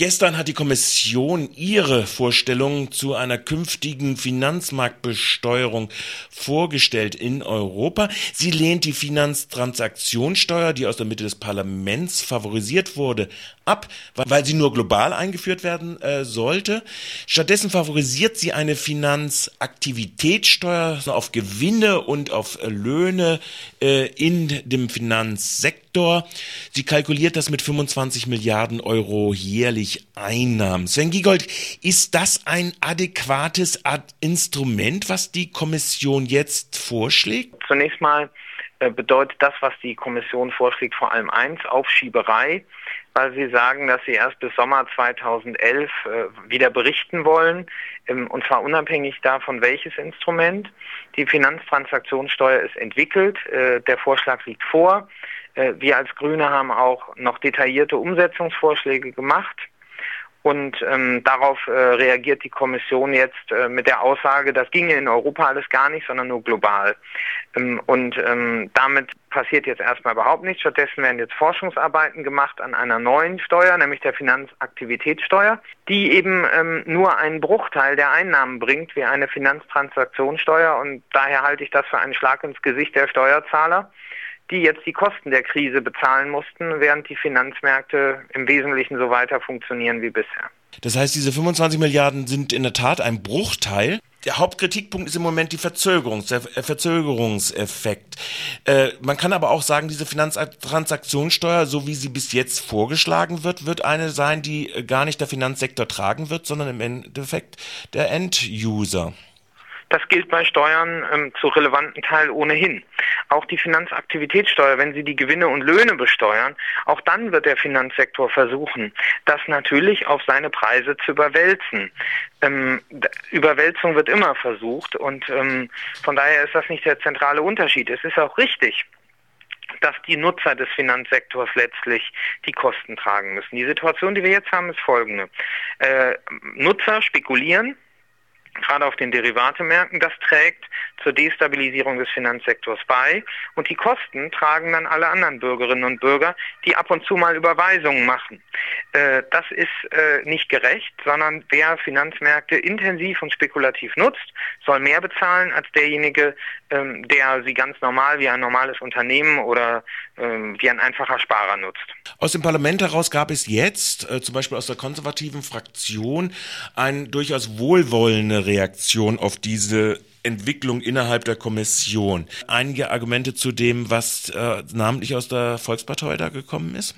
Gestern hat die Kommission ihre Vorstellungen zu einer künftigen Finanzmarktbesteuerung vorgestellt in Europa. Sie lehnt die Finanztransaktionssteuer, die aus der Mitte des Parlaments favorisiert wurde, ab, weil sie nur global eingeführt werden äh, sollte. Stattdessen favorisiert sie eine Finanzaktivitätssteuer auf Gewinne und auf Löhne äh, in dem Finanzsektor. Sie kalkuliert das mit 25 Milliarden Euro jährlich Einnahmen. Sven Giegold, ist das ein adäquates Ad Instrument, was die Kommission jetzt vorschlägt? Zunächst mal äh, bedeutet das, was die Kommission vorschlägt, vor allem eins, Aufschieberei, weil sie sagen, dass sie erst bis Sommer 2011 äh, wieder berichten wollen, ähm, und zwar unabhängig davon, welches Instrument. Die Finanztransaktionssteuer ist entwickelt, äh, der Vorschlag liegt vor. Wir als Grüne haben auch noch detaillierte Umsetzungsvorschläge gemacht. Und ähm, darauf äh, reagiert die Kommission jetzt äh, mit der Aussage, das ginge in Europa alles gar nicht, sondern nur global. Ähm, und ähm, damit passiert jetzt erstmal überhaupt nichts. Stattdessen werden jetzt Forschungsarbeiten gemacht an einer neuen Steuer, nämlich der Finanzaktivitätssteuer, die eben ähm, nur einen Bruchteil der Einnahmen bringt wie eine Finanztransaktionssteuer. Und daher halte ich das für einen Schlag ins Gesicht der Steuerzahler die jetzt die Kosten der Krise bezahlen mussten, während die Finanzmärkte im Wesentlichen so weiter funktionieren wie bisher. Das heißt, diese 25 Milliarden sind in der Tat ein Bruchteil. Der Hauptkritikpunkt ist im Moment die Verzögerungs der Verzögerungseffekt. Äh, man kann aber auch sagen, diese Finanztransaktionssteuer, so wie sie bis jetzt vorgeschlagen wird, wird eine sein, die gar nicht der Finanzsektor tragen wird, sondern im Endeffekt der End-User. Das gilt bei Steuern ähm, zu relevanten Teil ohnehin. Auch die Finanzaktivitätssteuer, wenn Sie die Gewinne und Löhne besteuern, auch dann wird der Finanzsektor versuchen, das natürlich auf seine Preise zu überwälzen. Ähm, Überwälzung wird immer versucht und ähm, von daher ist das nicht der zentrale Unterschied. Es ist auch richtig, dass die Nutzer des Finanzsektors letztlich die Kosten tragen müssen. Die Situation, die wir jetzt haben, ist folgende. Äh, Nutzer spekulieren, gerade auf den Derivatemärkten, das trägt zur Destabilisierung des Finanzsektors bei. Und die Kosten tragen dann alle anderen Bürgerinnen und Bürger, die ab und zu mal Überweisungen machen. Äh, das ist äh, nicht gerecht, sondern wer Finanzmärkte intensiv und spekulativ nutzt, soll mehr bezahlen als derjenige, ähm, der sie ganz normal wie ein normales Unternehmen oder ähm, wie ein einfacher Sparer nutzt. Aus dem Parlament heraus gab es jetzt, äh, zum Beispiel aus der konservativen Fraktion, eine durchaus wohlwollende Reaktion auf diese Entwicklung innerhalb der Kommission. Einige Argumente zu dem, was äh, namentlich aus der Volkspartei da gekommen ist?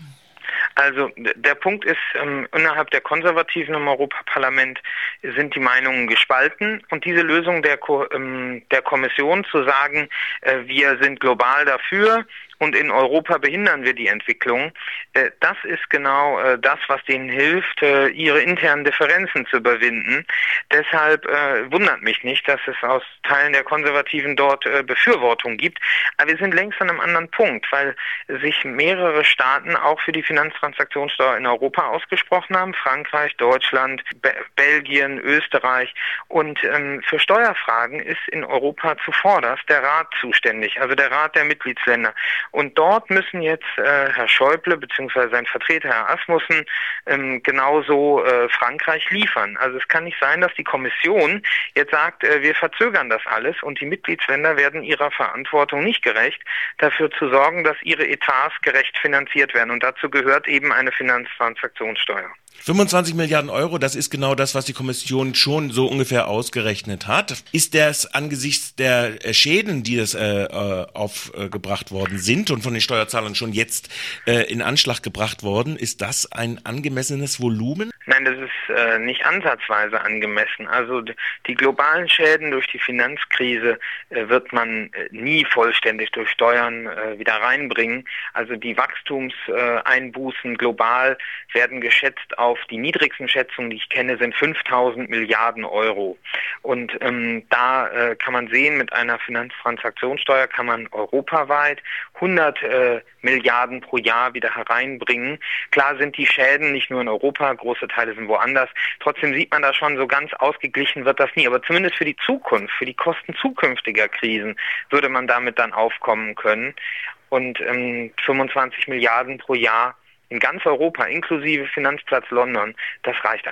Also der Punkt ist, ähm, innerhalb der Konservativen im Europaparlament sind die Meinungen gespalten und diese Lösung der, Ko ähm, der Kommission zu sagen, äh, wir sind global dafür, und in Europa behindern wir die Entwicklung. Äh, das ist genau äh, das, was denen hilft, äh, ihre internen Differenzen zu überwinden. Deshalb wundert mich nicht, dass es aus Teilen der Konservativen dort Befürwortung gibt. Aber wir sind längst an einem anderen Punkt, weil sich mehrere Staaten auch für die Finanztransaktionssteuer in Europa ausgesprochen haben. Frankreich, Deutschland, Be Belgien, Österreich. Und ähm, für Steuerfragen ist in Europa zuvorderst der Rat zuständig, also der Rat der Mitgliedsländer. Und dort müssen jetzt äh, Herr Schäuble bzw. sein Vertreter Herr Asmussen ähm, genauso äh, Frankreich liefern. Also es kann nicht sein, dass die Kommission jetzt sagt, äh, wir verzögern das alles und die Mitgliedsländer werden ihrer Verantwortung nicht gerecht, dafür zu sorgen, dass ihre Etats gerecht finanziert werden. Und dazu gehört eben eine Finanztransaktionssteuer. 25 Milliarden Euro, das ist genau das, was die Kommission schon so ungefähr ausgerechnet hat. Ist das angesichts der Schäden, die das äh, äh, aufgebracht worden sind und von den Steuerzahlern schon jetzt äh, in Anschlag gebracht worden, ist das ein angemessenes Volumen? Nein, das ist äh, nicht ansatzweise angemessen. Also die globalen Schäden durch die Finanzkrise äh, wird man äh, nie vollständig durch Steuern äh, wieder reinbringen. Also die Wachstumseinbußen global werden geschätzt auf die niedrigsten Schätzungen, die ich kenne, sind 5000 Milliarden Euro. Und ähm, da äh, kann man sehen, mit einer Finanztransaktionssteuer kann man europaweit 100 äh, Milliarden pro Jahr wieder hereinbringen. Klar sind die Schäden nicht nur in Europa, große Teile sind woanders. Trotzdem sieht man da schon, so ganz ausgeglichen wird das nie. Aber zumindest für die Zukunft, für die Kosten zukünftiger Krisen würde man damit dann aufkommen können. Und ähm, 25 Milliarden pro Jahr in ganz Europa, inklusive Finanzplatz London, das reicht